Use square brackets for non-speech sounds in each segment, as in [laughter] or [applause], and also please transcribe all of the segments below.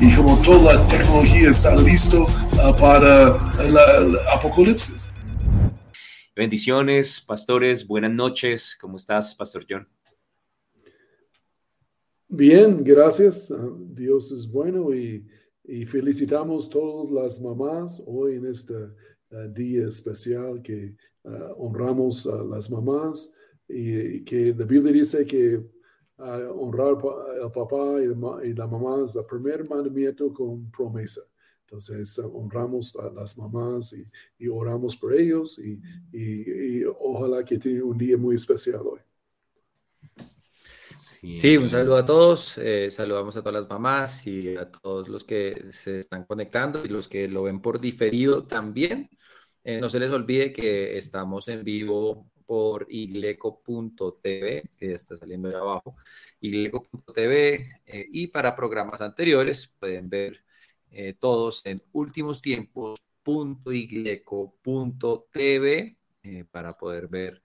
y como toda la tecnología está listo uh, para el apocalipsis. Bendiciones, pastores, buenas noches. ¿Cómo estás, Pastor John? Bien, gracias. Ah, Dios es bueno y, y felicitamos todas las mamás hoy en este uh, día especial que uh, honramos a las mamás y que la Biblia dice que honrar al papá y la mamá es el primer mandamiento con promesa. Entonces honramos a las mamás y, oramos por ellos y, y, ojalá que tengan un día muy especial hoy. Sí, un saludo a todos, eh, saludamos a todas las mamás y a todos los que se están conectando y los que lo ven por diferido también. Eh, no se les olvide que estamos en vivo por igleco.tv, que está saliendo de abajo, igleco.tv, eh, y para programas anteriores pueden ver eh, todos en últimos-tiempos.igleco.tv eh, para poder ver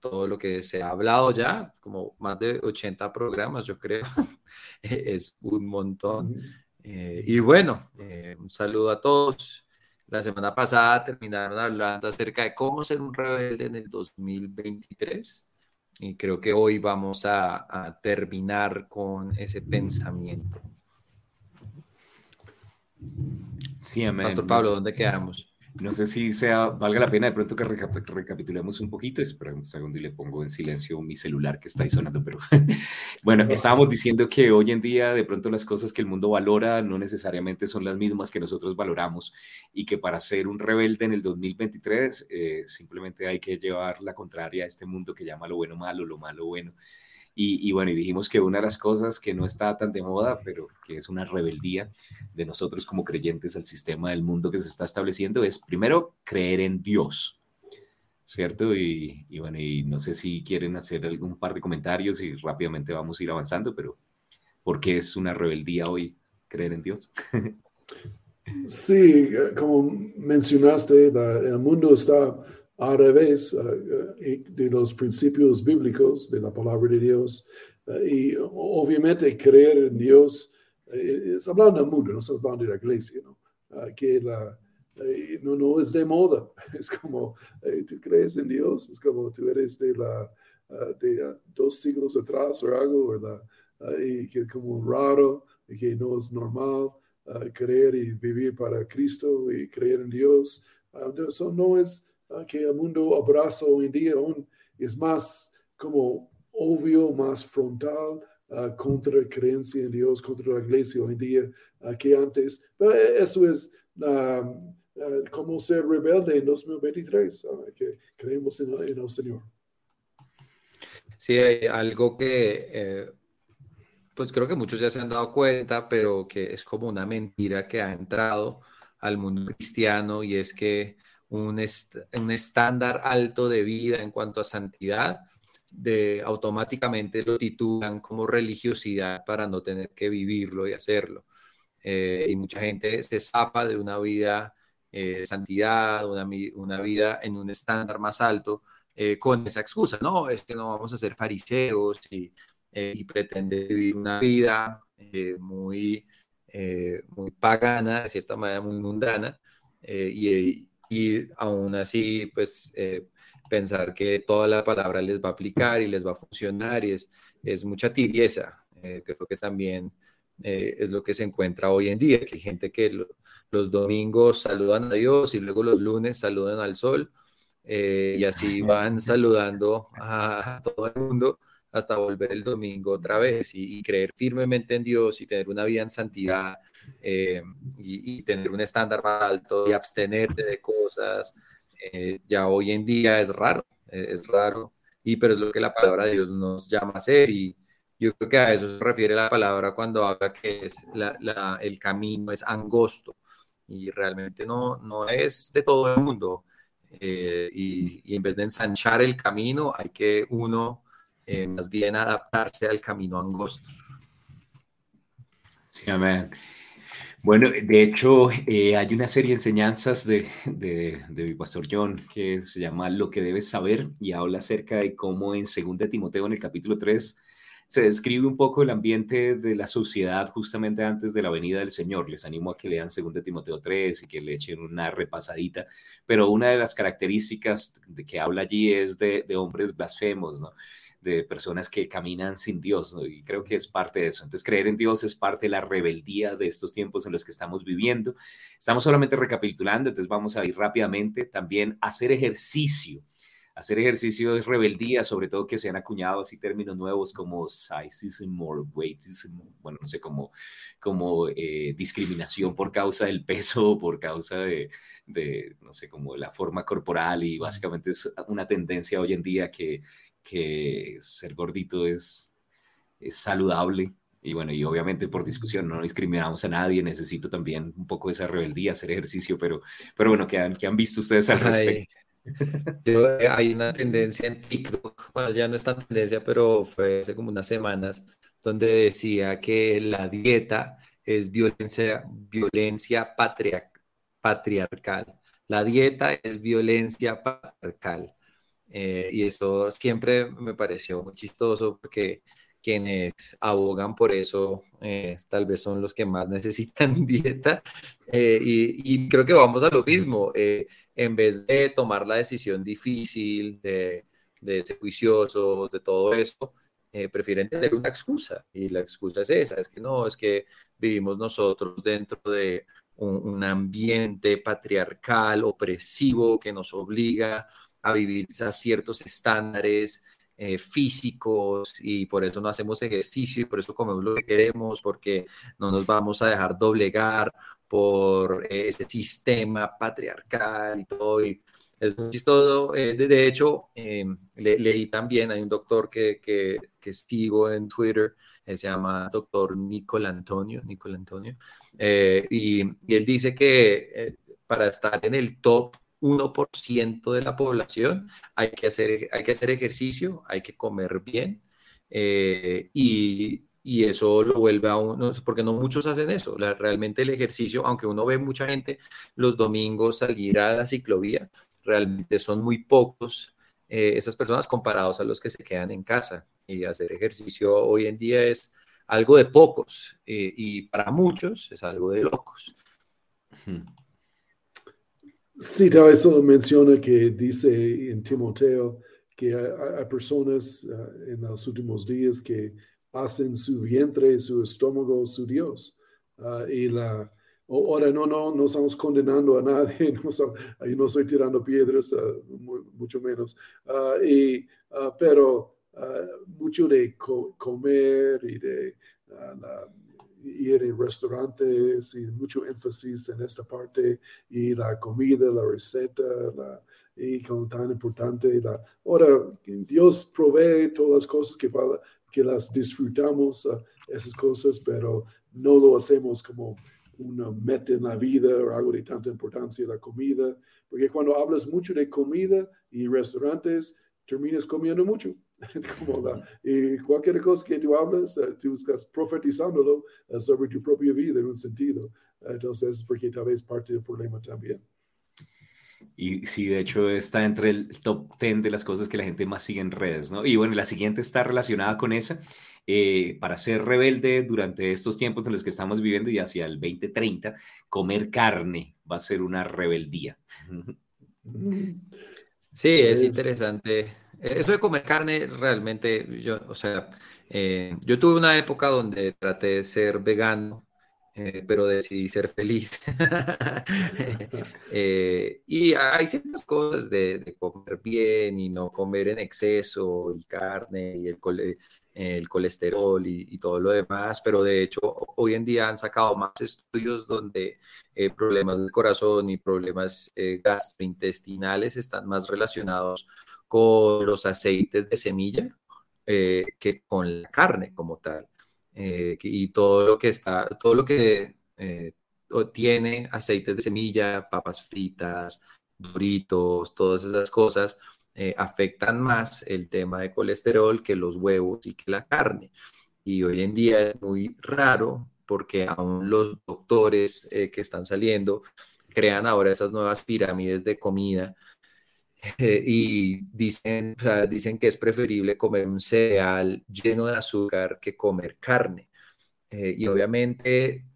todo lo que se ha hablado ya, como más de 80 programas, yo creo, [laughs] es un montón. y bueno, un saludo a todos. La semana pasada terminaron hablando acerca de cómo ser un rebelde en el 2023 y creo que hoy vamos a, terminar con ese pensamiento. Sí, amén. Pastor Pablo, ¿dónde quedamos? No sé si sea, valga la pena de pronto que recapitulemos un poquito. Espera un segundo y le pongo en silencio mi celular que está ahí sonando. Pero [laughs] bueno, estábamos diciendo que hoy en día de pronto las cosas que el mundo valora no necesariamente son las mismas que nosotros valoramos y que para ser un rebelde en el 2023 eh, simplemente hay que llevar la contraria a este mundo que llama lo bueno malo, lo malo bueno. Y, bueno, y dijimos que una de las cosas que no está tan de moda, pero que es una rebeldía de nosotros como creyentes al sistema del mundo que se está estableciendo, es primero creer en Dios, ¿cierto? Y, bueno, y no sé si quieren hacer algún par de comentarios y rápidamente vamos a ir avanzando, pero ¿por qué es una rebeldía hoy creer en Dios? [laughs] Sí, como mencionaste, el mundo está a revés uh, de los principios bíblicos de la palabra de Dios. Uh, y obviamente creer en Dios es hablando del mundo, no estás hablando de la iglesia, ¿no? que la, no, no es de moda, [laughs] es como tú crees en Dios, es como tú eres de la de dos siglos atrás o algo, ¿verdad? y que como raro, y que no es normal creer y vivir para Cristo y creer en Dios. eso no es Ah, que el mundo abraza hoy en día es más como obvio, más frontal uh, contra creencia en Dios, contra la iglesia hoy en día uh, que antes. Pero eso es como ser rebelde en 2023, que creemos en, en, el Señor. Sí, hay algo que, eh, pues creo que muchos ya se han dado cuenta, pero que es como una mentira que ha entrado al mundo cristiano y es que un, un estándar alto de vida en cuanto a santidad, de automáticamente lo titulan como religiosidad para no tener que vivirlo y hacerlo. Eh, y mucha gente se zapa de una vida eh, de santidad, una, una, vida en un estándar más alto eh, con esa excusa, no, es que no vamos a ser fariseos y, y pretende vivir una vida muy, muy pagana, de cierta manera muy mundana, y, y aún así, pues eh, pensar que toda la palabra les va a aplicar y les va a funcionar y es, es mucha tibieza. Eh, creo que también eh, es lo que se encuentra hoy en día, que hay gente que los domingos saludan a Dios y luego los lunes saludan al sol y así van saludando a, todo el mundo hasta volver el domingo otra vez y, creer firmemente en Dios y tener una vida en santidad eh, y, tener un estándar más alto y abstenerte de cosas, eh, ya hoy en día es raro, eh, es raro, y pero es lo que la palabra de Dios nos llama a hacer y yo creo que a eso se refiere la palabra cuando habla que es el camino es angosto y realmente no, no es de todo el mundo. Eh, y, en vez de ensanchar el camino, hay que uno eh, más bien adaptarse al camino angosto. Sí, amén. Bueno, de hecho, eh, hay una serie de enseñanzas de, de, de, mi pastor John que se llama Lo que debes saber y habla acerca de cómo en 2 Timoteo, en el capítulo 3, se describe un poco el ambiente de la sociedad justamente antes de la venida del Señor. Les animo a que lean 2 Timoteo 3 y que le echen una repasadita, pero una de las características de que habla allí es de, de hombres blasfemos, ¿no? De personas que caminan sin Dios, ¿no? y creo que es parte de eso. Entonces, creer en Dios es parte de la rebeldía de estos tiempos en los que estamos viviendo. Estamos solamente recapitulando, entonces vamos a ir rápidamente. También hacer ejercicio hacer ejercicio es rebeldía, sobre todo que se han acuñado así términos nuevos como sizeism o weightism, bueno, no sé, como, como eh, discriminación por causa del peso, [laughs] por causa de, de, no sé, como la forma corporal y básicamente es una tendencia hoy en día que, que ser gordito es, es saludable. Y bueno, y obviamente por discusión no discriminamos a nadie, necesito también un poco de esa rebeldía, hacer ejercicio, pero, pero bueno, ¿qué han, qué han visto ustedes al respecto? [laughs] Eh, hay una tendencia en TikTok, bueno, ya no es tan tendencia, pero fue hace como unas semanas, donde decía que la dieta es violencia, violencia patriarcal. La dieta es violencia patriarcal. Eh, y eso siempre me pareció muy chistoso porque quienes abogan por eso eh, tal vez son los que más [laughs] necesitan dieta. Eh, y, creo que vamos a lo mismo. En vez de tomar la decisión difícil de, de ser juiciosos, de todo eso, prefieren tener una excusa. Y la excusa es esa, es que no, es que vivimos nosotros dentro de un, un ambiente patriarcal, opresivo, que nos obliga a vivir a ciertos estándares eh, físicos y por eso no hacemos ejercicio y por eso comemos lo que queremos, porque no nos vamos a dejar doblegar por eh, ese sistema patriarcal y todo. Y es muy chistoso. Eh, de, hecho, leí también, hay un doctor que, que, que sigo en Twitter, se llama doctor Nicol Antonio, Nicol Antonio, y, y, él dice que para estar en el top 1% de la población, hay que, hacer, hay que hacer ejercicio, hay que comer bien eh, y, y, eso lo vuelve a uno, porque no muchos hacen eso. realmente el ejercicio, aunque uno ve mucha gente los domingos salir a la ciclovía, realmente son muy pocos eh, esas personas comparados a los que se quedan en casa. Y hacer ejercicio hoy en día es algo de pocos eh, y para muchos es algo de locos. Vez solo menciona que dice en Timoteo que hay, personas uh, en los últimos días que hacen su vientre, su estómago, su Dios. Uh, y la, ahora no, no, no estamos condenando a nadie, [laughs] no, yo no estoy tirando piedras, uh, mucho menos. y, pero mucho de comer y de la, ir en restaurantes y mucho énfasis en esta parte y la comida, la receta, la, y como tan importante. La, ahora, Dios provee todas las cosas que, que las disfrutamos, uh, esas cosas, pero no lo hacemos como una meta en la vida o algo de tanta importancia la comida, porque cuando hablas mucho de comida y restaurantes, terminas comiendo mucho. [laughs] Como la, y cualquier cosa que tú hablas, eh, tú estás profetizándolo eh, sobre tu propia vida en un sentido. Entonces, porque tal vez parte del problema también. Y sí, de hecho está entre el top 10 de las cosas que la gente más sigue en redes, ¿no? Y bueno, la siguiente está relacionada con esa. Eh, para ser rebelde durante estos tiempos en los que estamos viviendo y hacia el 2030, comer carne va a ser una rebeldía. [laughs] Sí, es interesante eh, eso de comer carne, realmente, yo, o sea, eh, yo tuve una época donde traté de ser vegano, eh, pero decidí ser feliz. [laughs] y hay ciertas cosas de, comer bien y no comer en exceso, y carne y el, el colesterol y, todo lo demás, pero de hecho hoy en día han sacado más estudios donde problemas del corazón y problemas gastrointestinales están más relacionados con los aceites de semilla eh, que con la carne como tal. Eh, y todo lo que está, todo lo que eh, tiene aceites de semilla, papas fritas, doritos, todas esas cosas, afectan más el tema de colesterol que los huevos y que la carne. Y hoy en día es muy raro porque aún los doctores que están saliendo crean ahora esas nuevas pirámides de comida eh, [laughs] y dicen, dicen que es preferible comer un cereal lleno de azúcar que comer carne. y obviamente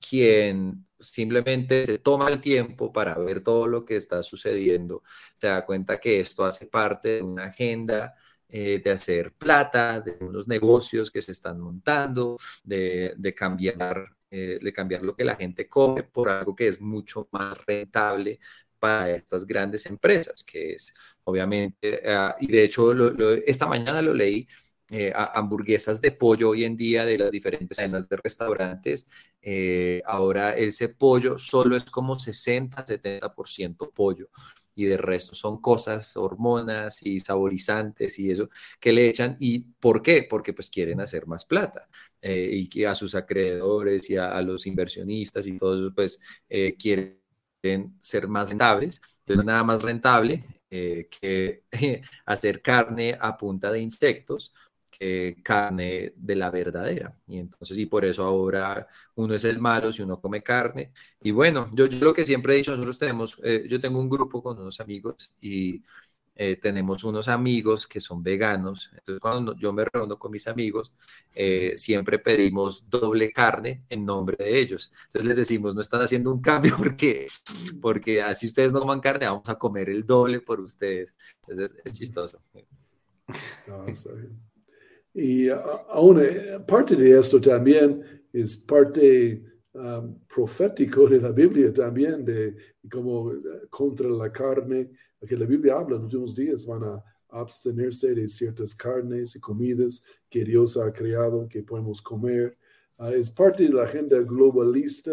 quien simplemente se toma el tiempo para ver todo lo que está sucediendo, se da cuenta que esto hace parte de una agenda eh, de hacer plata, de unos negocios que se están montando, de, cambiar, eh, de cambiar lo que la gente come por algo que es mucho más rentable para estas grandes empresas, que es obviamente, ah, y de hecho esta mañana lo leí, eh, hamburguesas de pollo hoy en día de las diferentes cadenas de restaurantes. Eh, ahora ese pollo solo es como 60-70% pollo y de resto son cosas, hormonas y saborizantes y eso que le echan. ¿Y por qué? Porque pues quieren hacer más plata eh, y que a sus acreedores y a, los inversionistas y todo eso pues quieren ser más rentables. Entonces nada más rentable que [laughs] hacer carne a punta de insectos carne de la verdadera. Y entonces, y por eso ahora uno es el malo si uno come carne. Y bueno, yo, yo lo que siempre he dicho, nosotros tenemos, eh, yo tengo un grupo con unos amigos y eh, tenemos unos amigos que son veganos. Entonces, cuando yo me reúno con mis amigos, eh, siempre pedimos doble carne en nombre de ellos. Entonces les decimos, no están haciendo un cambio [laughs] porque, porque así ustedes no coman carne, vamos a comer el doble por ustedes. Entonces es, chistoso. [laughs] No, y aún eh, parte de esto también es parte um, profético de la Biblia también, de como eh, contra la carne, que la Biblia habla en los últimos días van a abstenerse de ciertas carnes y comidas que Dios ha creado, que podemos comer. Ah, es parte de la agenda globalista,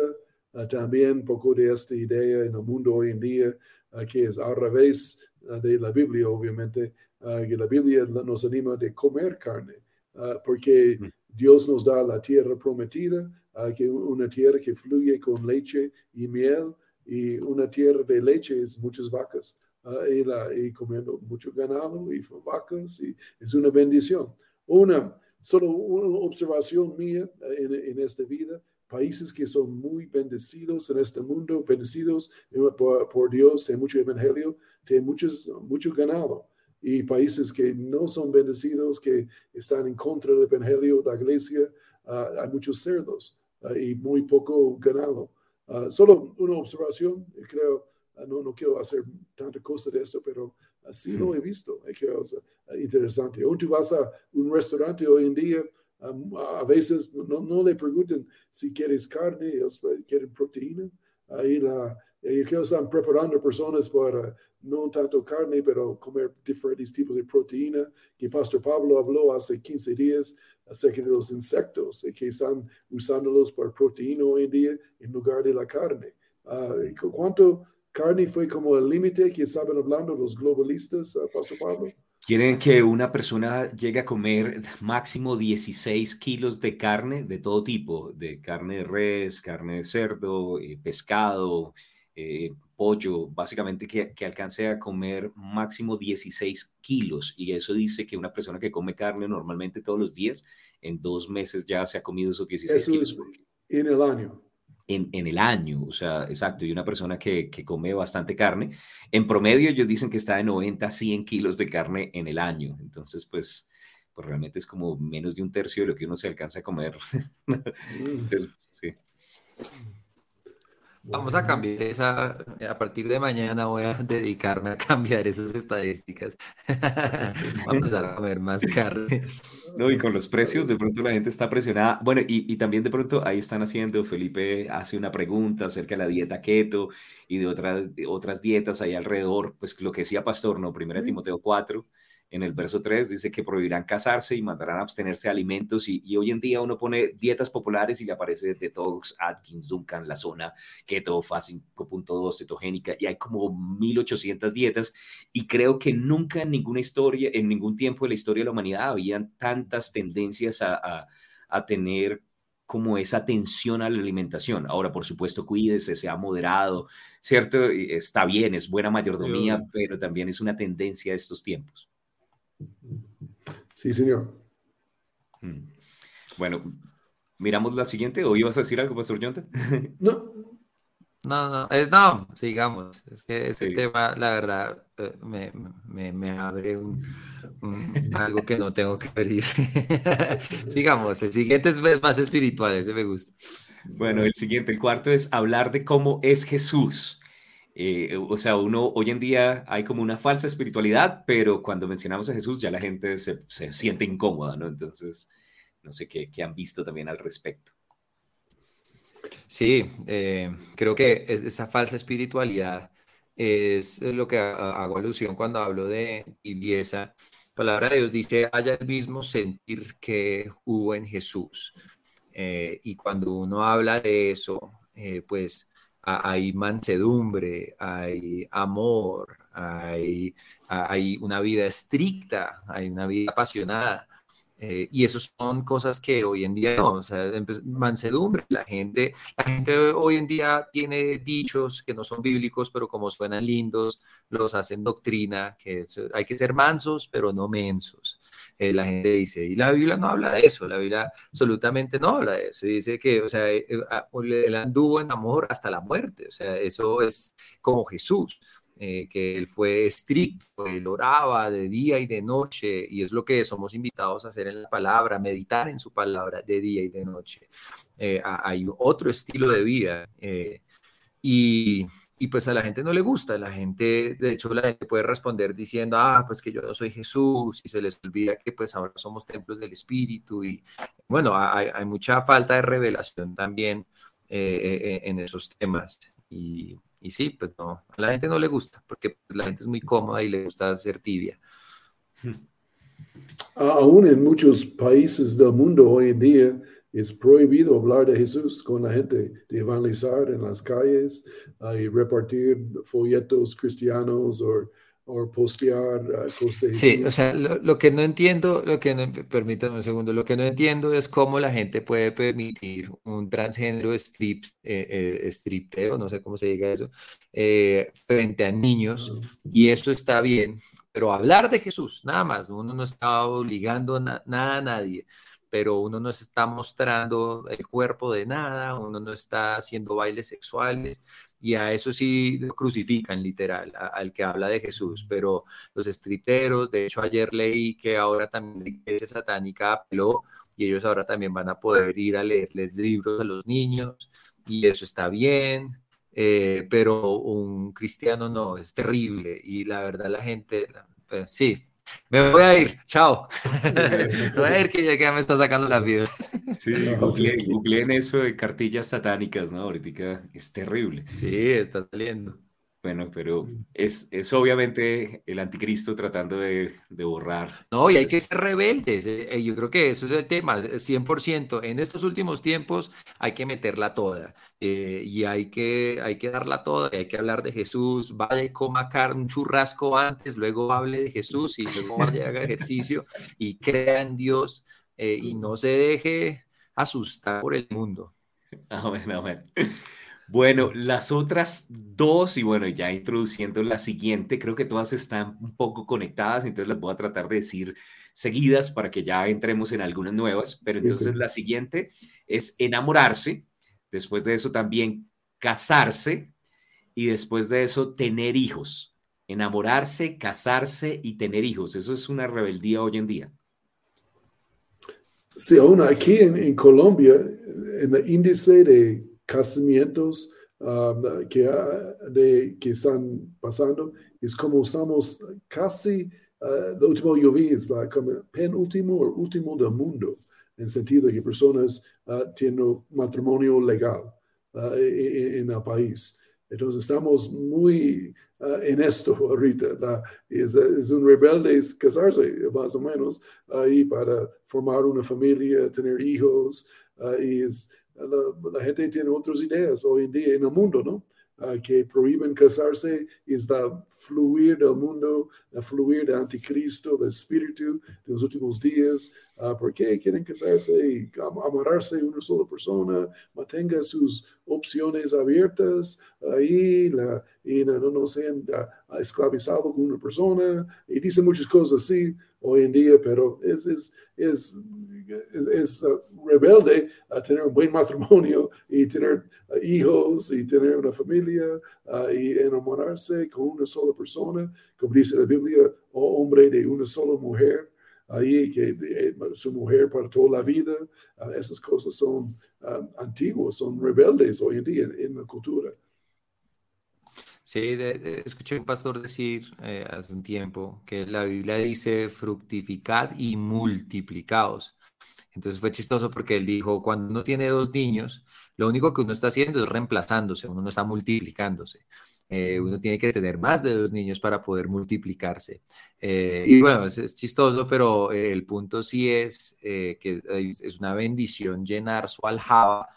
uh, también poco de esta idea en el mundo hoy en día, uh, que es al revés de la Biblia, obviamente, que la Biblia nos anima de comer carne. Ah, porque mm. Dios nos da la tierra prometida, una tierra que fluye con leche y miel, y una tierra de leche es muchas vacas, ah, y, comiendo mucho ganado y vacas, y es una bendición. Una, solo una observación mía en, en esta vida, países que son muy bendecidos en este mundo, bendecidos por, por Dios, tienen mucho evangelio, tienen muchos, mucho ganado y países que no son bendecidos, que están en contra del evangelio de la iglesia, ah, hay muchos cerdos ah, y muy poco ganado. Ah, solo una observación, creo, no, no quiero hacer tanta cosa de esto, pero así lo he visto, es interesante. O tú vas a un restaurante hoy en día, a veces no, no le preguntan si quieres carne, ellos quieren proteína. Ahí la, ellos están preparando personas para no tanto carne, pero comer diferentes tipos de proteína, que Pastor Pablo habló hace 15 días acerca de los insectos, que están usándolos para proteína hoy en día en lugar de la carne. Uh, ¿Cuánto carne fue como el límite que estaban hablando los globalistas, uh, Pastor Pablo? Quieren que una persona llegue a comer máximo 16 kilos de carne de todo tipo, de carne de res, carne de cerdo, eh, pescado, eh, pollo, básicamente que, que, alcance a comer máximo 16 kilos. Y eso dice que una persona que come carne normalmente todos los días, en dos meses ya se ha comido esos 16 kilos. en el año. En, en, el año, o sea, exacto, y una persona que, que, come bastante carne, en promedio ellos dicen que está de 90 a 100 kilos de carne en el año, entonces pues, pues realmente es como menos de un tercio de lo que uno se alcanza a comer. Mm. [laughs] entonces, sí. Vamos a cambiar esa, a partir de mañana voy a dedicarme a cambiar esas estadísticas. [laughs] Vamos a empezar a comer más carne. No, y con los precios de pronto la gente está presionada. Bueno, y, y, también de pronto ahí están haciendo, Felipe hace una pregunta acerca de la dieta keto y de otras, otras dietas ahí alrededor. Pues lo que decía Pastor, ¿no? Primera Timoteo 4 en el verso 3 dice que prohibirán casarse y mandarán a abstenerse de alimentos y, hoy en día uno pone dietas populares y le aparece Detox, Atkins, Duncan, la zona Keto, Fast 5.2, cetogénica y hay como 1800 dietas y creo que nunca en ninguna historia, en ningún tiempo de la historia de la humanidad habían tantas tendencias a, a tener como esa atención a la alimentación. Ahora, por supuesto, cuídese, sea moderado, ¿cierto? Está bien, es buena mayordomía, pero también es una tendencia de estos tiempos. Sí, señor. Mm. Bueno, miramos la siguiente, ¿o ibas a decir algo, Pastor Jonathan? [laughs] No, no, no, no, sigamos. Es que ese tema, la verdad, eh, me, me, me abre un, algo que no tengo que pedir. [laughs] sigamos, el siguiente es más espiritual, ese me gusta. Bueno, el siguiente, el cuarto es hablar de cómo es Jesús. Eh, o sea, uno hoy en día hay como una falsa espiritualidad, pero cuando mencionamos a Jesús ya la gente se, siente incómoda, ¿no? Entonces, no sé qué, han visto también al respecto. Sí, eh, creo que esa falsa espiritualidad es lo que hago alusión cuando hablo de tibieza. La palabra de Dios dice, haya el mismo sentir que hubo en Jesús. Eh, y cuando uno habla de eso, eh, pues hay mansedumbre, hay amor, hay, hay una vida estricta, hay una vida apasionada. Eh, y eso son cosas que hoy en día no, mansedumbre, la gente, la gente hoy en día tiene dichos que no son bíblicos, pero como suenan lindos, los hacen doctrina, que hay que ser mansos, pero no mensos. Eh, la gente dice, y la Biblia no habla de eso, la Biblia absolutamente no habla de eso, dice que, o sea, él eh, anduvo en amor hasta la muerte, o sea, eso es como Jesús. Eh, que él fue estricto, él oraba de día y de noche, y es lo que somos invitados a hacer en la palabra, meditar en su palabra de día y de noche. Eh, hay otro estilo de vida. Eh, y, y, pues a la gente no le gusta, la gente, de hecho la gente puede responder diciendo, ah, pues que yo no soy Jesús, y se les olvida que pues ahora somos templos del Espíritu, y bueno, hay, mucha falta de revelación también en esos temas. Y, y sí, pues no, a la gente no le gusta, porque pues, la gente es muy cómoda y le gusta ser tibia. Aún en muchos países del mundo hoy en día es prohibido hablar de Jesús con la gente, de evangelizar en las calles y repartir folletos cristianos o o postear uh, Sí, o sea, lo, que no entiendo, lo que no, permítanme un segundo, lo que no entiendo es cómo la gente puede permitir un transgénero strip, eh, eh stripteo, no sé cómo se diga eso, eh, frente a niños, y eso está bien, pero hablar de Jesús, nada más, uno no está obligando nada a nadie pero uno no está mostrando el cuerpo de nada, uno no está haciendo bailes sexuales, y a eso sí lo crucifican literal, al que habla de Jesús, pero los estriteros, de hecho ayer leí que ahora también la iglesia satánica apeló y ellos ahora también van a poder ir a leerles libros a los niños y eso está bien, eh, pero un cristiano no, es terrible y la verdad la gente, pues, sí, me voy a ir, chao. me [laughs] voy a ir que ya me está sacando la vida. Sí, googleen eso de cartillas satánicas, ¿no? Ahorita es terrible. Sí, está saliendo. Bueno, pero es, es obviamente el anticristo tratando de, de, borrar. No, y hay que ser rebeldes. Eh, eh, yo creo que eso es el tema, 100%. En estos últimos tiempos hay que meterla toda eh, y hay que, hay que darla toda. hay que hablar de Jesús. Vaya y coma carne, un churrasco antes, luego hable de Jesús y luego vaya y haga ejercicio y crea en Dios y no se deje asustar por el mundo. [laughs] Amén, amén. Bueno, las otras dos, y bueno, ya introduciendo la siguiente, creo que todas están un poco conectadas, entonces las voy a tratar de decir seguidas para que ya entremos en algunas nuevas, pero entonces la siguiente es enamorarse, después de eso también casarse y después de eso tener hijos. Enamorarse, casarse y tener hijos, eso es una rebeldía hoy en día. Sí, aún aquí en, en Colombia, en el índice de casamientos um, que, de, que están pasando, es como estamos casi, uh, lo último yo vi es la como penúltimo o último del mundo, en sentido de que personas uh, tienen matrimonio legal uh, e, e, en, el país. Entonces estamos muy uh, en esto [laughs] ahorita. es, es, un rebelde casarse, más o menos, ahí para formar una familia, tener hijos. y es, la, gente tiene otras ideas hoy en día en el mundo, ¿no? ah, que prohíben casarse es la fluir del mundo, la fluir del anticristo, del espíritu de los últimos días. Uh, ¿Por qué quieren casarse y amarrarse una sola persona? Mantenga sus opciones abiertas ahí la, y no, no sean uh, esclavizados con una persona. Y dicen muchas cosas así hoy en día, pero es, es, es es, rebelde a tener un buen matrimonio y tener hijos y tener una familia y enamorarse con una sola persona, como dice la Biblia, o hombre de una sola mujer. Ahí que eh, su mujer para toda la vida, uh, esas cosas son um, antiguas, son rebeldes hoy en día en, la cultura. Sí, escuché un pastor decir eh, hace un tiempo que la Biblia dice fructificad y multiplicaos. Entonces fue chistoso porque él dijo, cuando uno tiene dos niños, lo único que uno está haciendo es reemplazándose, uno no está multiplicándose. Eh, uno tiene que tener más de dos niños para poder multiplicarse. Eh, y bueno, es, chistoso, pero eh, el punto sí es que es una bendición llenar su aljaba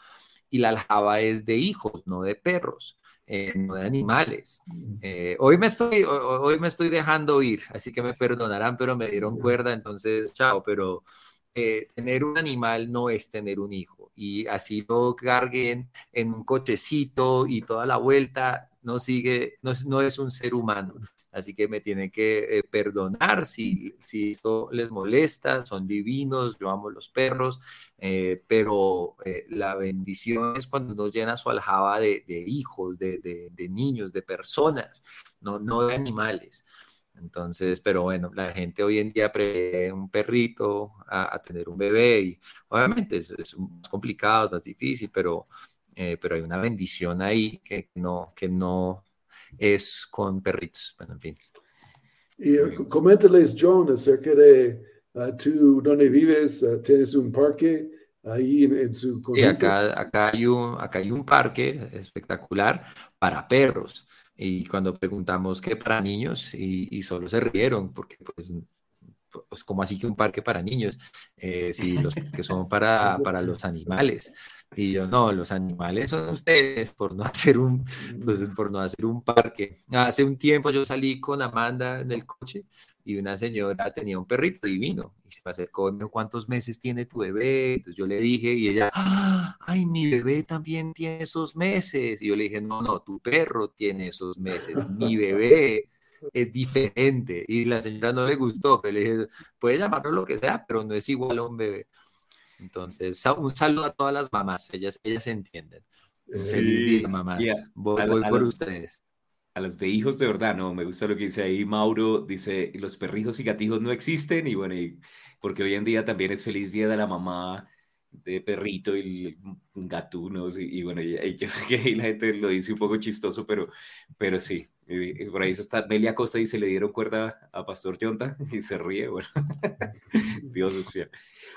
y la aljaba es de hijos, no de perros. no de animales. hoy, me estoy, hoy me estoy dejando ir, así que me perdonarán, pero me dieron cuerda, entonces chao, pero eh, tener un animal no es tener un hijo. Y así lo carguen en un cochecito y toda la vuelta, no sigue, no, es un ser humano. Así que me tienen que eh, perdonar si, si esto les molesta, son divinos, yo amo los perros, eh, pero la bendición es cuando uno llena su aljaba de, hijos, de, de, niños, de personas, no, no de animales. Entonces, pero bueno, la gente hoy en día prefiere un perrito a, tener un bebé y obviamente es, es más complicado, es más difícil, pero, eh, pero hay una bendición ahí que no, que no es con perritos. Bueno, en fin. Y eh, coméntales, John, acerca de uh, tú, donde vives, uh, tienes un parque ahí en, su... Sí, acá, acá, hay un, acá hay un parque espectacular para perros. Y cuando preguntamos qué para niños, y, solo se rieron, porque pues, pues, como así que un parque para niños, eh, si los [laughs] que son para, para los animales. Y yo, no, los animales son ustedes por no [laughs] hacer un, pues, por no hacer un parque. Hace un tiempo yo salí con Amanda en el coche y una señora tenía un perrito divino y se me acercó y me dijo, ¿cuántos meses tiene tu bebé? Entonces yo le dije y ella, ¡Ah! ay, mi bebé también tiene esos meses. Y yo le dije, no, no, tu perro tiene esos meses, mi bebé es diferente. Y la señora no le gustó, pero le dije, puede llamarlo lo que sea, pero no es igual a un bebé. Entonces, un saludo a todas las mamás, ellas, ellas entienden. Sí, mamás. Voy, por ustedes a los de hijos de verdad, no, me gusta lo que dice ahí Mauro, dice, los perrijos y gatijos no existen y bueno, porque hoy en día también es feliz día de la mamá de perrito y gatunos y, bueno, yo sé que la gente lo dice un poco chistoso, pero, pero sí, por ahí está Melia Costa y se le dieron cuerda a Pastor Yonta [laughs] y se ríe, bueno, [laughs] Dios es fiel.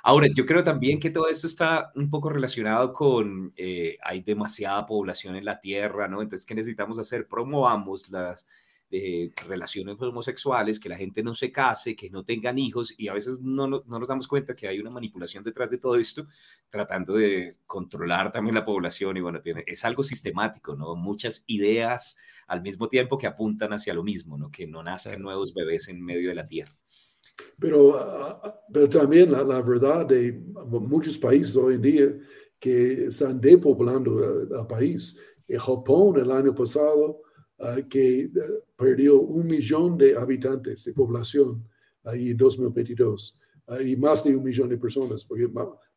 Ahora, yo creo también que todo esto está un poco relacionado con, eh, hay demasiada población en la Tierra, ¿no? Entonces, ¿qué necesitamos hacer? Promovamos las eh, relaciones homosexuales, que la gente no se case, que no tengan hijos, y a veces no, no, nos damos cuenta que hay una manipulación detrás de todo esto, tratando de controlar también la población, y bueno, tiene, es algo sistemático, ¿no? Muchas ideas al mismo tiempo que apuntan hacia lo mismo, ¿no? Que no nazcan nuevos bebés en medio de la Tierra. Pero, ah, ah, pero también la, la, verdad de muchos países hoy en día que están depoblando el, país. En Japón el año pasado uh, que uh, perdió un millón de habitantes de población ahí en 2022 uh, y más de un millón de personas, porque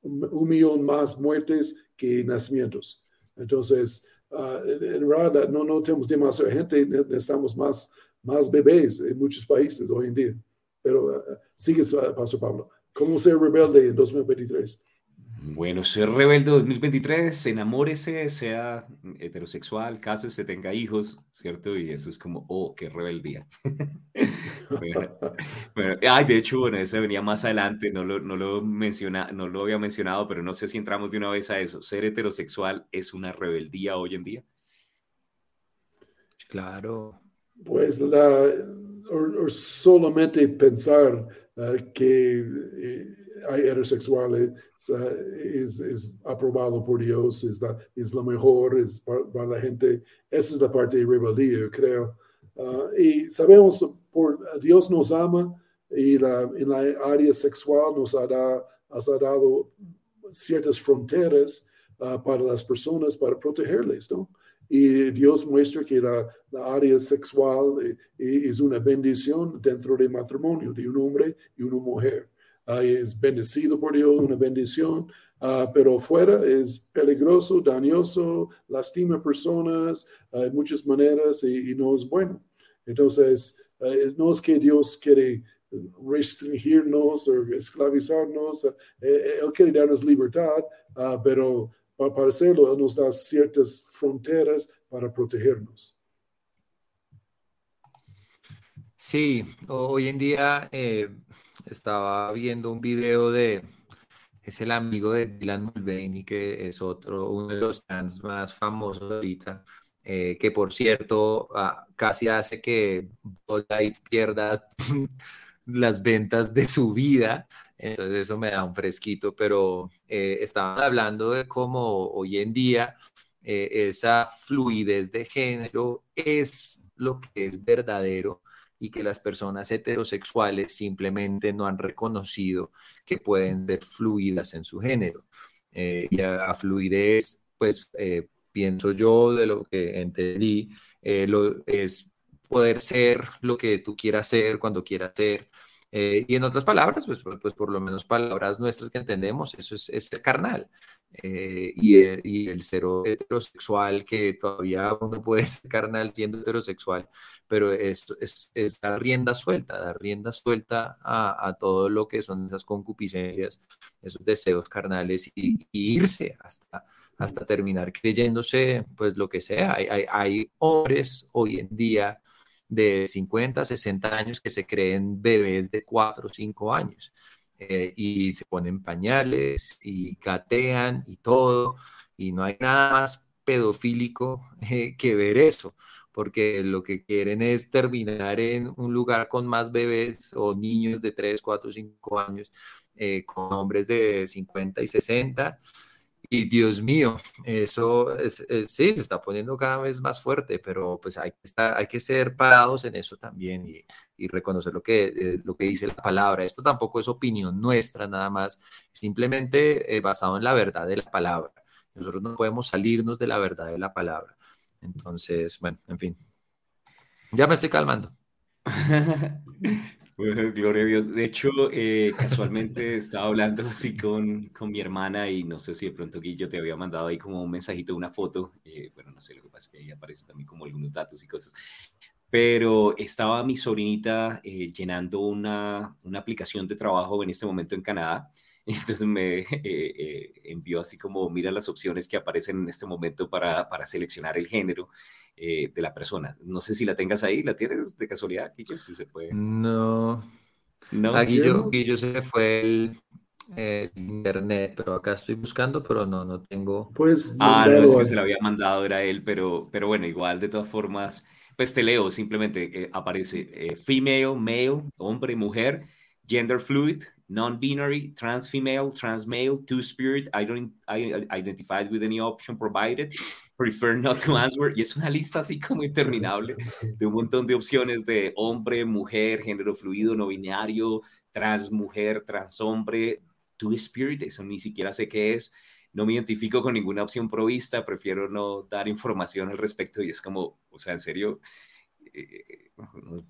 un millón más muertes que nacimientos. Entonces, en verdad no, no tenemos demasiada gente, necesitamos más, más bebés en muchos países hoy en día. Pero uh, sigue, Pastor Pablo. ¿Cómo ser rebelde en 2023? Bueno, ser rebelde en 2023, enamórese, sea heterosexual, cásese, tenga hijos, ¿cierto? Y eso es como, oh, qué rebeldía. [laughs] bueno, ay, de hecho, bueno, ese venía más adelante, no lo, no, lo menciona, no lo había mencionado, pero no sé si entramos de una vez a eso. ¿Ser heterosexual es una rebeldía hoy en día? Claro. Pues la, o, solamente pensar uh, que eh, heterosexuales, es, es, aprobado por Dios, es, es lo mejor, es para, la gente. Esa es la parte de rebeldía, creo. Ah, y sabemos, por Dios nos ama y la, en la área sexual nos ha, ha dado ciertas fronteras ah, para las personas, para protegerles, ¿no? Y Dios muestra que la, la área sexual eh, es una bendición dentro del matrimonio de un hombre y una mujer. Ah, es bendecido por Dios, una bendición, uh, pero fuera es peligroso, dañoso, lastima personas uh, muchas maneras y, no es bueno. Entonces, no es que Dios quiere restringirnos o esclavizarnos, eh, eh, Él quiere darnos libertad, pero para hacerlo, Él nos da ciertas fronteras para protegernos. Sí, hoy en día eh, estaba viendo un video de, es el amigo de Dylan Mulvaney, que es otro, uno de los fans más famosos ahorita, eh, que por cierto ah, casi hace que Bud pierda [laughs] las ventas de su vida, entonces eso me da un fresquito, pero eh, estaban hablando de cómo hoy en día eh, esa fluidez de género es lo que es verdadero y que las personas heterosexuales simplemente no han reconocido que pueden ser fluidas en su género. Eh, y a, fluidez, pues eh, pienso yo de lo que entendí, eh, lo, es poder ser lo que tú quieras ser cuando quieras ser. Y en otras palabras, pues, pues, por lo menos palabras nuestras que entendemos, eso es, es carnal. Eh, y, el, y, cero heterosexual, que todavía uno puede [laughs] ser carnal siendo heterosexual, pero es, es, dar rienda suelta, dar rienda suelta a, todo lo que son esas concupiscencias, esos deseos carnales y, irse hasta, hasta terminar creyéndose pues lo que sea. Hay hombres hoy en día de 50, 60 años que se creen bebés de 4 o 5 años. Eh, y se ponen pañales y catean y todo, y no hay nada más pedofílico eh, que ver eso, porque lo que quieren es terminar en un lugar con más bebés o niños de 3, 4, 5 años, eh, con hombres de 50 y 60 y Dios mío, eso es, sí, se está poniendo cada vez más fuerte, pero pues hay que, estar, hay que ser parados en eso también y, y reconocer lo que, eh, lo que dice la palabra. Esto tampoco es opinión nuestra nada más, simplemente eh, basado en la verdad de la palabra. Nosotros no podemos salirnos de la verdad de la palabra. Entonces, bueno, en fin. Ya me estoy calmando. [laughs] [laughs] Gloria a Dios. De hecho, eh, casualmente estaba hablando así con, con, mi hermana y no sé si de pronto Guillo te había mandado ahí como un mensajito, una foto. Eh, bueno, no sé, lo que pasa es que ahí aparece también como algunos datos y cosas. Pero estaba mi sobrinita eh, llenando una, una aplicación de trabajo en este momento en Canadá [laughs] entonces me envió así como, mira las opciones que aparecen en este momento para, para seleccionar el género. Eh, de la persona. No sé si la tengas ahí, ¿la tienes de casualidad, Guillo? Si se puede. No. No, a Guillo, Guillo se fue el, internet, pero acá estoy buscando, pero no, no tengo. Pues. Ah, no, es que se lo había mandado, era él, pero, pero bueno, igual, de todas formas, pues te leo, simplemente eh, aparece eh, female, male, hombre, mujer, gender fluid, non-binary, trans-female, trans-male, two-spirit, I don't I identified with any option provided, prefer not to answer, y es una lista así como interminable de un montón de opciones de hombre, mujer, género fluido, no binario, trans mujer, trans hombre, two spirit, eso ni siquiera sé qué es, no me identifico con ninguna opción provista, prefiero no dar información al respecto. Y es como, o sea, en serio, eh,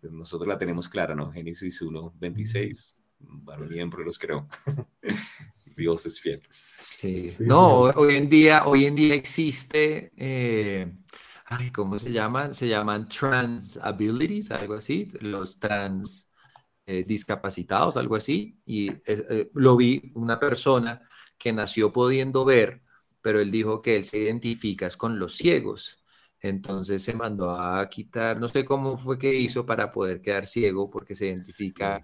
nosotros la tenemos clara, ¿no? Génesis 1, 26, varón y los creo. [laughs] Dios es fiel. Sí, no, hoy en día, hoy en día existe, eh, ¿cómo se llaman? Se llaman trans abilities, algo así, los trans eh, discapacitados, algo así, y eh, lo vi una persona que nació pudiendo ver, pero él dijo que él se identifica con los ciegos. Entonces se mandó a quitar, no sé cómo fue que hizo para poder quedar ciego, porque se identifica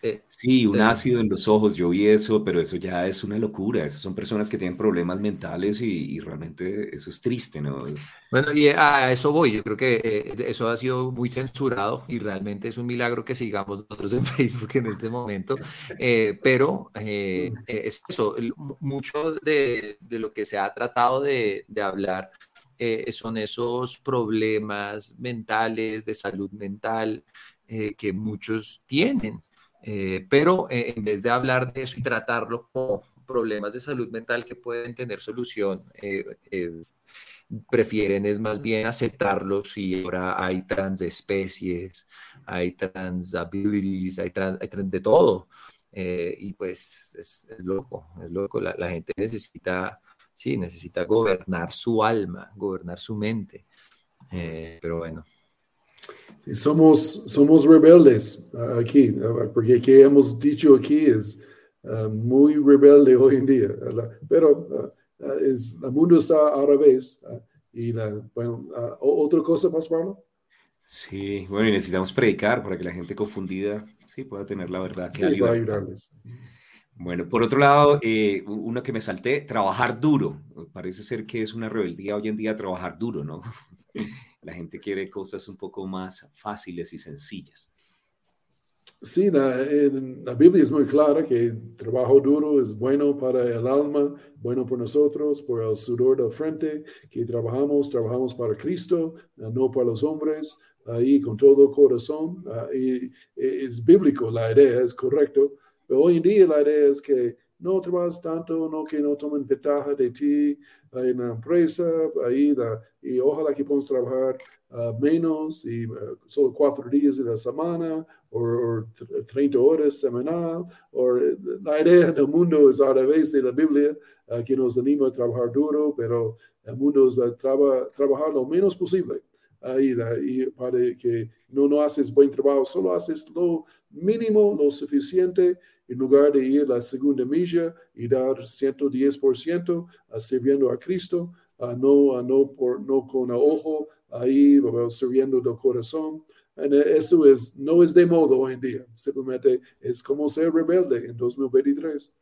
Eh, sí, un ácido en los ojos, yo vi eso, pero eso ya es una locura. Esas son personas que tienen problemas mentales y, realmente eso es triste, ¿no? Bueno, y a eso voy. Yo creo que eh, eso ha sido muy censurado y realmente es un milagro que sigamos nosotros en [laughs] Facebook en este momento. Eh, pero es eso, mucho de, lo que se ha tratado de, de hablar son esos problemas mentales, de salud mental, que muchos tienen. Eh, pero eh, en vez de hablar de eso y tratarlo como problemas de salud mental que pueden tener solución, eh, prefieren es más bien aceptarlos y ahora hay transespecies, hay transabilities, hay, trans, hay trans de todo. y pues es, loco, es loco. La, la, gente necesita, sí, necesita gobernar su alma, gobernar su mente. pero bueno, Sí, somos, somos rebeldes aquí, porque que hemos dicho aquí es muy rebelde hoy en día, pero es, el mundo está al revés. y la, bueno, ¿otra cosa más, Pablo? Sí, bueno, y necesitamos predicar para que la gente confundida sí pueda tener la verdad. Sí, para ayudarles. Bueno, por otro lado, eh, uno que me salté, trabajar duro. Parece ser que es una rebeldía hoy en día trabajar duro, ¿no? La gente quiere cosas un poco más fáciles y sencillas. Sí, la, la, Biblia es muy clara que trabajo duro es bueno para el alma, bueno por nosotros, por el sudor del frente, que trabajamos, trabajamos para Cristo, no para los hombres, ahí con todo corazón. y es bíblico la idea, es correcto. Pero hoy en día la idea es que no trabajas tanto, no que no tomen ventaja de ti en la empresa, ahí y ojalá que podamos trabajar ah, menos y ah, solo cuatro días de la semana o, 30 horas semanal. O, la idea del mundo es a través de la Biblia que nos anima a trabajar duro, pero el mundo es a trabajar lo menos posible. Ahí, y para que no, no haces buen trabajo, solo haces lo mínimo, lo suficiente en lugar de ir la segunda milla y dar 110% a sirviendo a Cristo, no, no, por, no con ojo ahí, sirviendo del corazón. Esto es, no es de modo hoy en día, simplemente es como ser rebelde en 2023.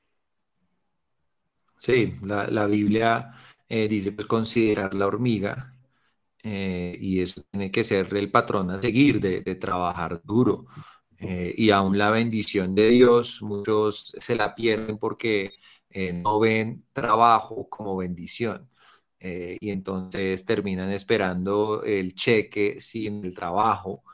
Sí, la, la Biblia eh, dice pues considerar la hormiga eh, y eso tiene que ser el patrón a seguir de, de trabajar duro. Eh, y aún la bendición de Dios, muchos se la pierden porque eh, no ven trabajo como bendición. Eh, y entonces terminan esperando el cheque sin el trabajo,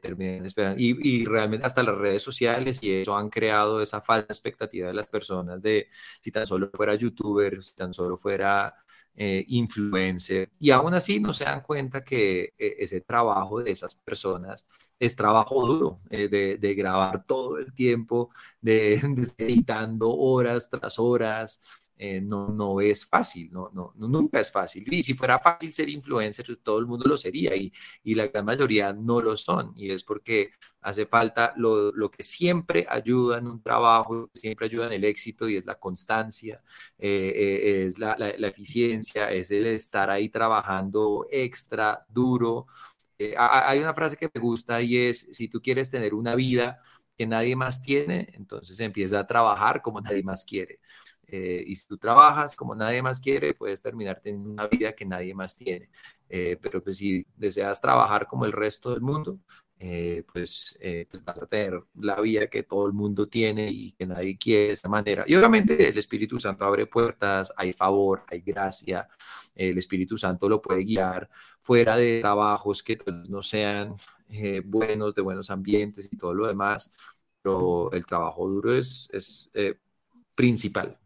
terminan esperando, y, y, realmente hasta las redes sociales y eso han creado esa falsa expectativa de las personas de si tan solo fuera youtuber, si tan solo fuera eh, influencer, y aún así no se dan cuenta que eh, ese trabajo de esas personas es trabajo duro, eh, de, grabar todo el tiempo, de, [laughs] de editando horas tras horas, eh, no, no es fácil, no, no, nunca es fácil. Y si fuera fácil ser influencer, todo el mundo lo sería y, y la gran mayoría no lo son. Y es porque hace falta lo, lo, que siempre ayuda en un trabajo, siempre ayuda en el éxito y es la constancia, eh, eh, es la, la, eficiencia, es el estar ahí trabajando extra, duro. hay una frase que me gusta y es, si tú quieres tener una vida que nadie más tiene, entonces empieza a trabajar como nadie más quiere. Eh, y si tú trabajas como nadie más quiere, puedes terminar teniendo una vida que nadie más tiene. Eh, pero pues si deseas trabajar como el resto del mundo, eh, pues, pues, vas a tener la vida que todo el mundo tiene y que nadie quiere de esa manera. Y obviamente el Espíritu Santo abre puertas, hay favor, hay gracia. El Espíritu Santo lo puede guiar fuera de trabajos que no sean buenos, de buenos ambientes y todo lo demás. Pero el trabajo duro es, es principal.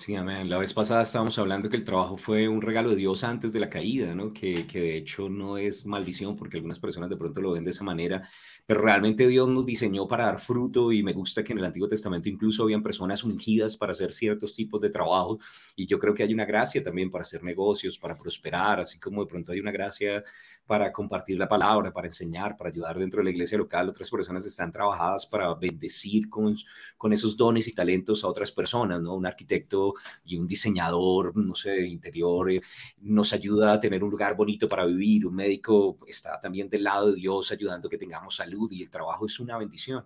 Sí, amén. La vez pasada estábamos hablando que el trabajo fue un regalo de Dios antes de la caída, ¿no? Que, que, de hecho no es maldición porque algunas personas de pronto lo ven de esa manera, pero realmente Dios nos diseñó para dar fruto y me gusta que en el Antiguo Testamento incluso habían personas ungidas para hacer ciertos tipos de trabajo y yo creo que hay una gracia también para hacer negocios, para prosperar, así como de pronto hay una gracia para compartir la palabra, para enseñar, para ayudar dentro de la iglesia local. Otras personas están trabajadas para bendecir con, con esos dones y talentos a otras personas, ¿no? Un arquitecto y un diseñador, no sé, interior, eh, nos ayuda a tener un lugar bonito para vivir. Un médico está también del lado de Dios ayudando a que tengamos salud y el trabajo es una bendición.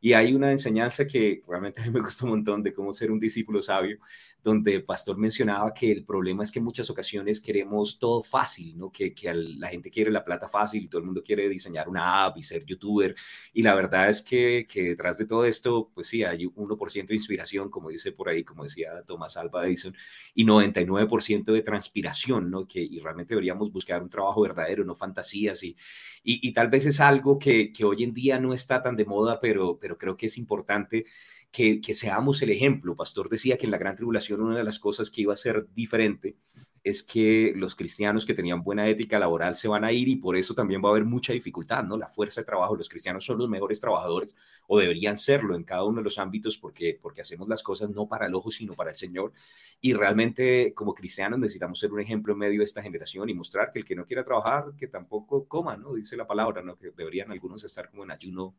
Y hay una enseñanza que realmente a mí me gustó un montón de cómo ser un discípulo sabio, donde pastor mencionaba que el problema es que muchas ocasiones queremos todo fácil, ¿no? Que, que la gente quiere la plata fácil y todo el mundo quiere diseñar una app y ser youtuber. Y la verdad es que, que detrás de todo esto, pues sí, hay 1% de inspiración, como dice por ahí, como decía Thomas Alva Edison, y 99% de transpiración, ¿no? Que y realmente deberíamos buscar un trabajo verdadero, no fantasías. Y, y, y tal vez es algo que, que hoy en día no está tan de moda, pero, pero creo que es importante que, seamos el ejemplo. Pastor decía que en la gran tribulación una de las cosas que iba a ser diferente es que los cristianos que tenían buena ética laboral se van a ir y por eso también va a haber mucha dificultad, ¿no? La fuerza de trabajo, los cristianos son los mejores trabajadores o deberían serlo en cada uno de los ámbitos porque, porque hacemos las cosas no para el ojo, sino para el Señor. Y realmente como cristianos necesitamos ser un ejemplo en medio de esta generación y mostrar que el que no quiera trabajar, que tampoco coma, ¿no? Dice la palabra, ¿no? Que deberían algunos estar como en ayuno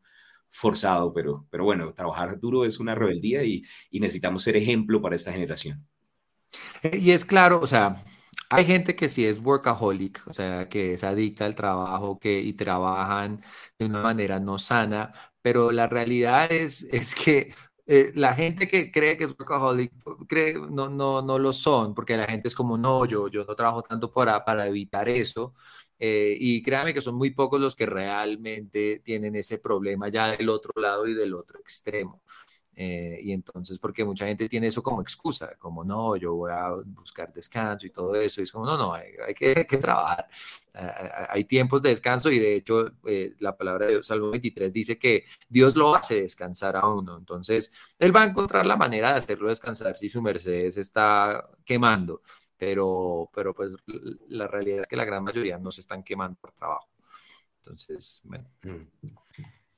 forzado, pero, pero bueno, trabajar duro es una rebeldía y, necesitamos ser ejemplo para esta generación. Y es claro, o sea, hay gente que sí es workaholic, o sea, que es adicta al trabajo que, y trabajan de una manera no sana, pero la realidad es, es que eh, la gente que cree que es workaholic cree, no, no, no lo son, porque la gente es como, no, yo, yo no trabajo tanto para, para evitar eso. Eh, y créanme que son muy pocos los que realmente tienen ese problema ya del otro lado y del otro extremo. Eh, y entonces, porque mucha gente tiene eso como excusa, como no, yo voy a buscar descanso y todo eso, y es como no, no, hay, que, trabajar. hay tiempos de descanso y de hecho eh, la palabra de Salmo 23 dice que Dios lo hace descansar a uno. Entonces, Él va a encontrar la manera de hacerlo descansar si su merced se está quemando pero, pero pues la realidad es que la gran mayoría no se están quemando por trabajo. Entonces, bueno. Mm.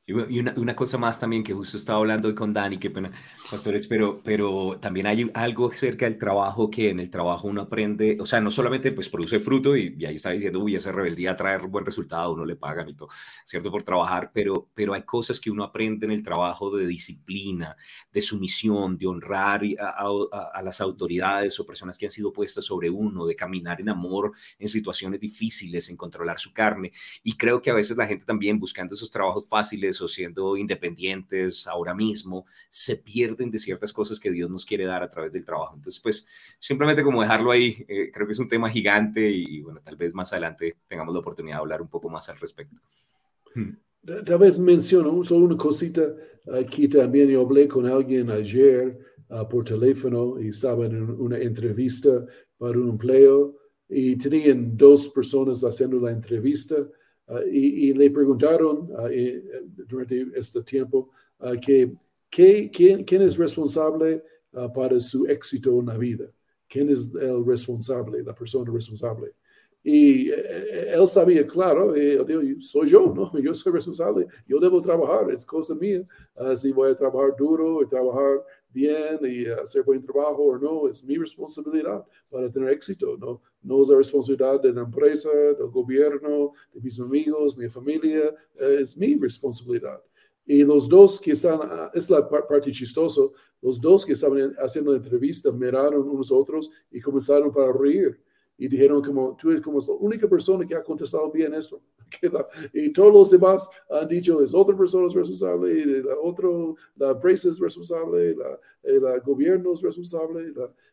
Y una, una, cosa más también que justo estaba hablando hoy con Dani, qué pena, pastores, pero, pero también hay algo acerca del trabajo que en el trabajo uno aprende, o sea, no solamente pues produce fruto y, ahí está diciendo, uy, esa rebeldía trae buen resultado, uno le pagan y todo, ¿cierto? Por trabajar, pero, pero hay cosas que uno aprende en el trabajo de disciplina, de sumisión, de honrar a, a, las autoridades o personas que han sido puestas sobre uno, de caminar en amor en situaciones difíciles, en controlar su carne. Y creo que a veces la gente también buscando esos trabajos fáciles, o siendo independientes ahora mismo, se pierden de ciertas cosas que Dios nos quiere dar a través del trabajo. Entonces, pues simplemente como dejarlo ahí, eh, creo que es un tema gigante y, bueno, tal vez más adelante tengamos la oportunidad de hablar un poco más al respecto. Hmm. Tal vez menciono solo una cosita. Aquí también yo hablé con alguien ayer ah, por teléfono y estaba en una entrevista para un empleo y tenían dos personas haciendo la entrevista Ah, y, le preguntaron uh, durante este tiempo que, quién, quién, es responsable para su éxito en la vida. ¿Quién es el responsable, la persona responsable? Y eh, eh, él sabía, claro, él soy yo, ¿no? [laughs] Yo soy responsable, yo debo trabajar, es cosa mía. si voy a trabajar duro y trabajar bien y hacer buen trabajo o no, es mi responsabilidad para tener éxito, ¿no? No es la responsabilidad de la empresa, del gobierno, de mis amigos, mi familia, es mi responsabilidad. Y los dos que están, ah, es la parte chistosa, los dos que estaban haciendo la entrevista miraron unos otros y comenzaron para reír y dijeron como tú eres como la única persona que ha contestado bien esto. Y todos los demás han dicho es otra persona es responsable, la otro, la empresa es responsable, la, el gobierno es responsable,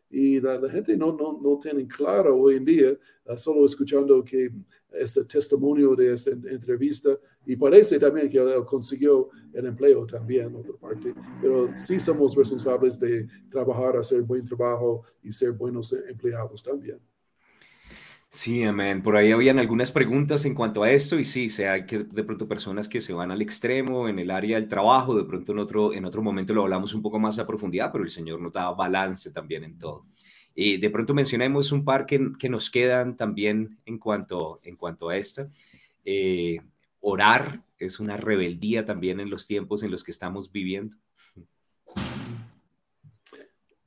y la, gente no, no, no tiene claro hoy en día, uh, solo escuchando que este testimonio de esta entrevista, y parece también que consiguió el empleo también, otra parte, pero sí somos responsables de trabajar, hacer buen trabajo y ser buenos empleados también. Sí, amén. Por ahí habían algunas preguntas en cuanto a esto y sí, sea, que de pronto personas que se van al extremo en el área del trabajo, de pronto en otro, en otro momento lo hablamos un poco más a profundidad, pero el Señor nos da balance también en todo. Y de pronto mencionemos un par que, que nos quedan también en cuanto, en cuanto a esta. Eh, orar es una rebeldía también en los tiempos en los que estamos viviendo.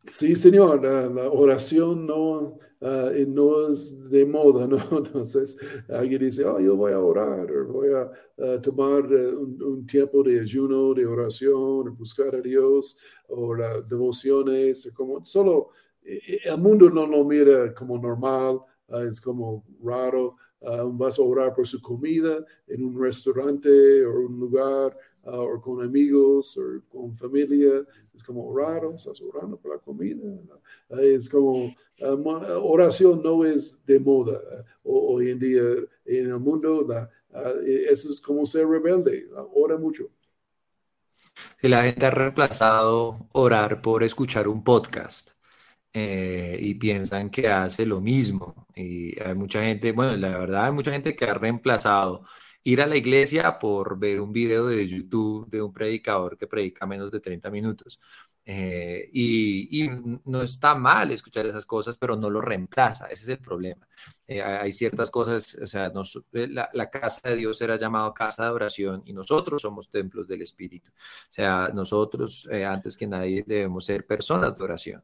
Sí, Señor, la, oración no, ah, no es de moda, [laughs] ¿no? Entonces, alguien dice, oh, yo voy a orar, voy a, tomar eh, un, tiempo de ayuno, de oración, buscar a Dios, o las devociones, como solo, eh, el mundo no lo mira como normal, ah, es como raro, vas a orar por su comida en un restaurante o un lugar Ah, o con amigos o con familia, es como orar, estás orando por la comida. Ah, es como ah, oración no es de moda hoy en día en el mundo. eso es como ser rebelde, ora mucho. Si la gente ha reemplazado orar por escuchar un podcast. Eh, y piensan que hace lo mismo. Y hay mucha gente, bueno, la verdad hay mucha gente que ha reemplazado ir a la iglesia por ver un video de YouTube de un predicador que predica menos de 30 minutos. Eh, y, no está mal escuchar esas cosas, pero no lo reemplaza, ese es el problema. Eh, hay ciertas cosas, o sea, la, casa de Dios era llamado casa de oración y nosotros somos templos del Espíritu. O sea, nosotros, antes que nadie, debemos ser personas de oración.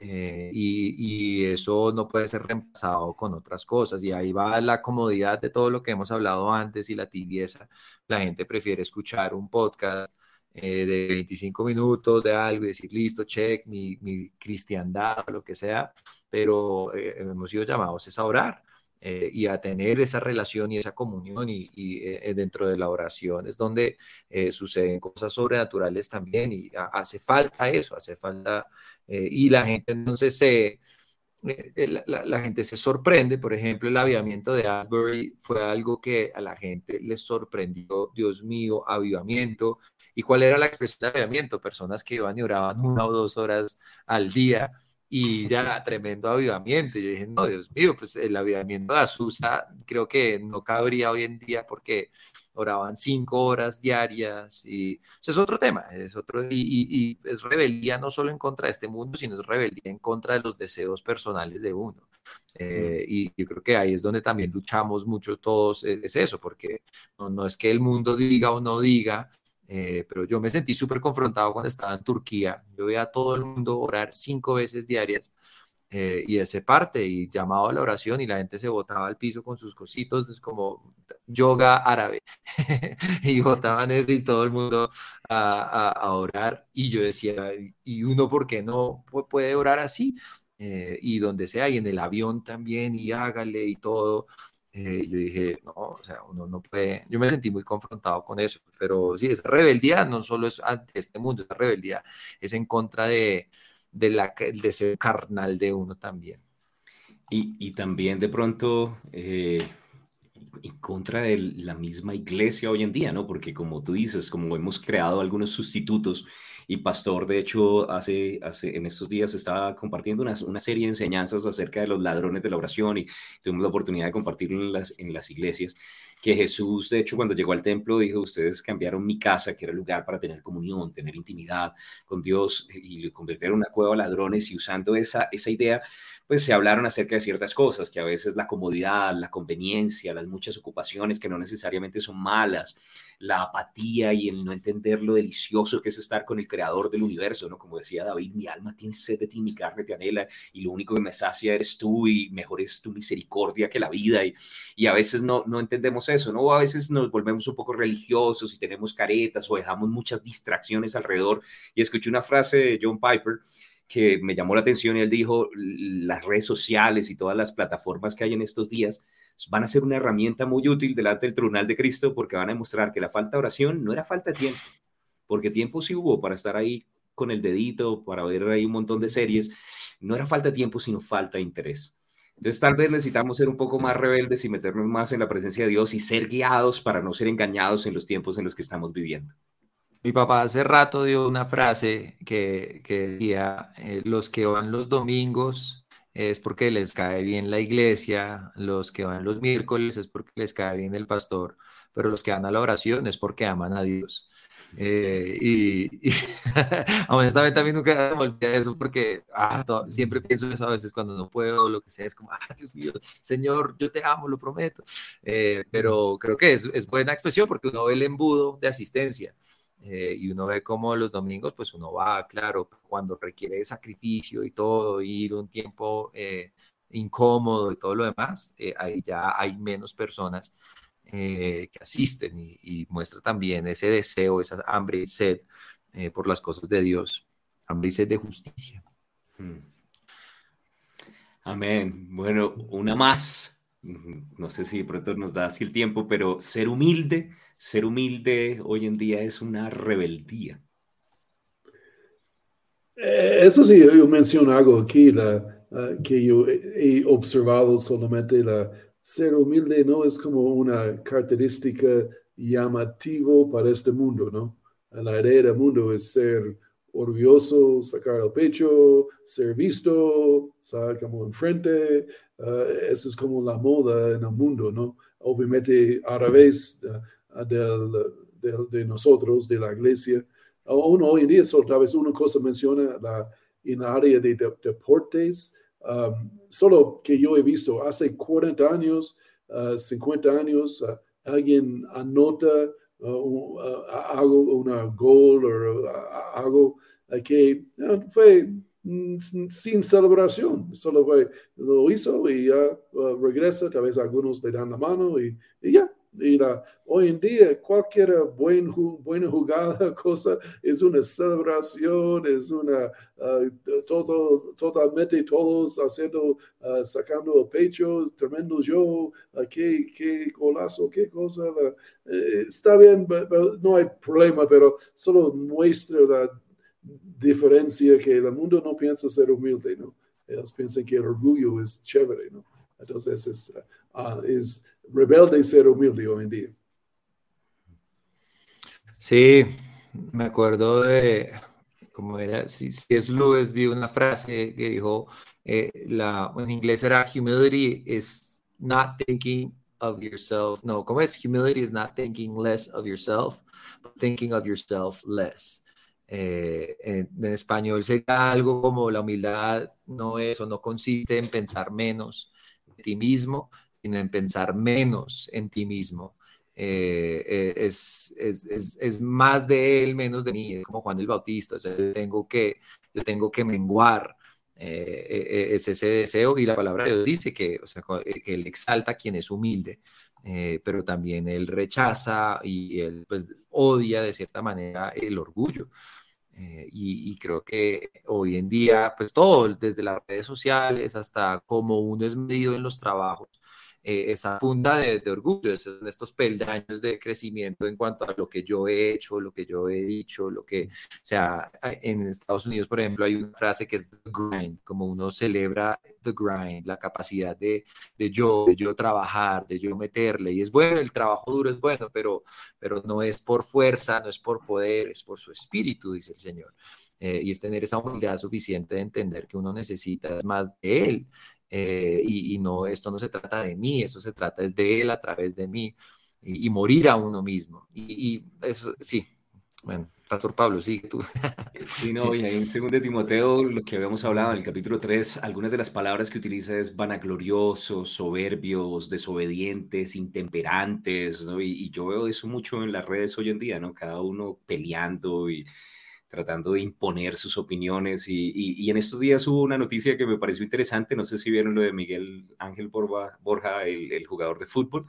Eh, y, eso no puede ser reemplazado con otras cosas. Y ahí va la comodidad de todo lo que hemos hablado antes y la tibieza. La gente prefiere escuchar un podcast eh, de 25 minutos de algo y decir, listo, check, mi, mi cristiandad, lo que sea, pero eh, hemos sido llamados a orar. Eh, y a tener esa relación y esa comunión y, eh, dentro de la oración es donde eh, suceden cosas sobrenaturales también y hace falta eso, hace falta y la gente entonces se... La, la, gente se sorprende, por ejemplo, el avivamiento de Asbury fue algo que a la gente les sorprendió, Dios mío, avivamiento. ¿Y cuál era la expresión de avivamiento? Personas que iban y oraban una o dos horas al día y ya tremendo avivamiento. yo dije, no, Dios mío, pues el avivamiento de Azusa creo que no cabría hoy en día porque oraban cinco horas diarias y eso es otro tema, es otro, y, es rebeldía no solo en contra de este mundo, sino es rebeldía en contra de los deseos personales de uno. Eh, y yo creo que ahí es donde también luchamos mucho todos, es, eso, porque no, no es que el mundo diga o no diga, eh, pero yo me sentí súper confrontado cuando estaba en Turquía. Yo veía a todo el mundo orar cinco veces diarias eh, y ese parte y llamado a la oración y la gente se botaba al piso con sus cositos, es como yoga árabe. [laughs] y botaban eso y todo el mundo a, a, orar. Y yo decía, ¿y uno por qué no puede orar así? Eh, y donde sea, y en el avión también, y hágale y todo. Eh, yo dije, no, o sea, uno no puede, yo me sentí muy confrontado con eso, pero sí, esa rebeldía no solo es ante este mundo, esa rebeldía es en contra de, de la, del deseo carnal de uno también. Y, y también de pronto eh, en contra de la misma iglesia hoy en día, ¿no? Porque como tú dices, como hemos creado algunos sustitutos y Pastor, de hecho, hace, hace, en estos días estaba compartiendo una, una, serie de enseñanzas acerca de los ladrones de la oración y tuvimos la oportunidad de compartirlo en las, en las iglesias, que Jesús, de hecho, cuando llegó al templo, dijo, ustedes cambiaron mi casa, que era el lugar para tener comunión, tener intimidad con Dios, y lo convirtieron en una cueva de ladrones y usando esa, esa idea, pues se hablaron acerca de ciertas cosas, que a veces la comodidad, la conveniencia, las muchas ocupaciones que no necesariamente son malas, la apatía y el no entender lo delicioso que es estar con el creador del universo, ¿no? Como decía David, mi alma tiene sed de ti, mi carne te anhela y lo único que me sacia eres tú y mejor es tu misericordia que la vida y, y a veces no, no entendemos eso, ¿no? a veces nos volvemos un poco religiosos y tenemos caretas o dejamos muchas distracciones alrededor y escuché una frase de John Piper que me llamó la atención y él dijo, las redes sociales y todas las plataformas que hay en estos días van a ser una herramienta muy útil delante del tribunal de Cristo porque van a demostrar que la falta de oración no era falta de tiempo, porque tiempo sí hubo para estar ahí con el dedito, para ver ahí un montón de series, no era falta de tiempo, sino falta de interés. Entonces tal vez necesitamos ser un poco más rebeldes y meternos más en la presencia de Dios y ser guiados para no ser engañados en los tiempos en los que estamos viviendo. Mi papá hace rato dio una frase que, decía, eh, los que van los domingos es porque les cae bien la iglesia, los que van los miércoles es porque les cae bien el pastor, pero los que van a la oración es porque aman a Dios. Eh, y, y [laughs] honestamente a mí nunca me olvidé eso porque ah, siempre pienso eso a veces cuando no puedo, lo que sea, es como, ah, Dios mío, Señor, yo te amo, lo prometo. Eh, pero creo que es, es buena expresión porque uno ve el embudo de asistencia. Eh, y uno ve cómo los domingos, pues uno va, claro, cuando requiere sacrificio y todo, ir un tiempo eh, incómodo y todo lo demás, eh, ahí ya hay menos personas que asisten y, muestra también ese deseo, esa hambre y sed por las cosas de Dios, hambre y sed de justicia. Hmm. Amén. Bueno, una más no sé si de pronto nos da así el tiempo, pero ser humilde, ser humilde hoy en día es una rebeldía. Eh, eso sí, yo menciono algo aquí, la, ah, que yo he observado solamente, la ser humilde no es como una característica llamativa para este mundo, ¿no? La idea del mundo es ser orgulloso, sacar el pecho, ser visto, saber como enfrente. Uh, eso es como la moda en el mundo, ¿no? Obviamente a través de, nosotros, de la iglesia. Aún hoy en día, tal vez una cosa menciona la, en el área de, deportes, um, solo que yo he visto hace 40 años, 50 uh, años, uh, alguien anota uh, hago una gol o algo que fue mm, sin celebración, solo fue, lo hizo y ya regresa, tal vez algunos le dan la mano y, ya. Y hoy en día cualquier buen, buena jugada, [laughs] cosa, es una celebración, es una, todo, totalmente todos haciendo, sacando el pecho, tremendo yo, qué, qué golazo, qué cosa. Eh, está bien, no hay problema, pero solo muestra la diferencia que el mundo no piensa ser humilde, ¿no? Ellos piensan que el orgullo es chévere, ¿no? Entonces es, uh, es rebelde ser humilde hoy en día. Sí, me acuerdo de, como era, si, es Lewis dio una frase que dijo, eh, la, en inglés era humility is not thinking of yourself. No, ¿cómo es? Humility is not thinking less of yourself, but thinking of yourself less. Eh, en, español sería algo como la humildad no es o no consiste en pensar menos de ti mismo, sino en pensar menos en ti mismo. Eh, eh, es, es, es, es, más de él, menos de mí, es como Juan el Bautista, yo tengo que, yo tengo que menguar, es ese deseo y la palabra Dios dice que, o sea, que él exalta a quien es humilde, pero también él rechaza y él pues odia de cierta manera el orgullo. Eh, y, creo que hoy en día, pues todo, desde las redes sociales hasta cómo uno es medido en los trabajos, eh, esa punta de, orgullo, esos, estos peldaños de crecimiento en cuanto a lo que yo he hecho, lo que yo he dicho, lo que, o sea, en Estados Unidos, por ejemplo, hay una frase que es the grind, como uno celebra the grind, la capacidad de, de yo, de yo trabajar, de yo meterle, y es bueno, el trabajo duro es bueno, pero, pero no es por fuerza, no es por poder, es por su espíritu, dice el Señor. Eh, y es tener esa humildad suficiente de entender que uno necesita más de Él eh, y, no, esto no se trata de mí, esto se trata es de Él a través de mí y, morir a uno mismo. Y, eso, sí, bueno, Pastor Pablo, sigue tú. [laughs] Sí, no, [laughs] y ahí en 2 Timoteo, lo que habíamos hablado en el capítulo 3, algunas de las palabras que utiliza es vanagloriosos, soberbios, desobedientes, intemperantes, ¿no? Y, y, yo veo eso mucho en las redes hoy en día, ¿no? Cada uno peleando y tratando de imponer sus opiniones. Y, en estos días hubo una noticia que me pareció interesante, no sé si vieron lo de Miguel Ángel Borja, el, jugador de fútbol,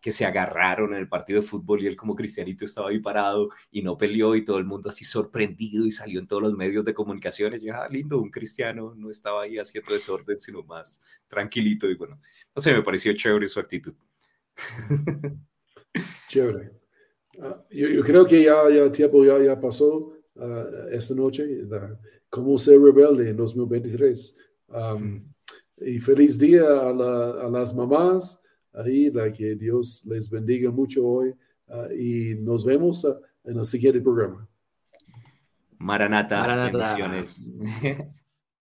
que se agarraron en el partido de fútbol y él como cristianito estaba ahí parado y no peleó y todo el mundo así sorprendido y salió en todos los medios de comunicación. Y yo, ah, lindo, un cristiano no estaba ahí haciendo desorden, sino más tranquilito. Y bueno, no sé, me pareció chévere su actitud. [laughs] Chévere. Ah, yo, creo que ya, ya tiempo ya, ya pasó. Uh, esta noche, cómo ser rebelde en 2023. Um, y feliz día a, las mamás, ahí, la que Dios les bendiga mucho hoy uh, y nos vemos uh, en el siguiente programa. Maranata, Maranata. [laughs]